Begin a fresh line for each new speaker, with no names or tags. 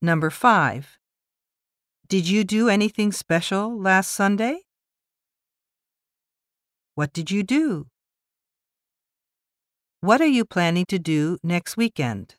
Number 5. Did you do anything special last Sunday? What did you do? What are you planning to do next weekend?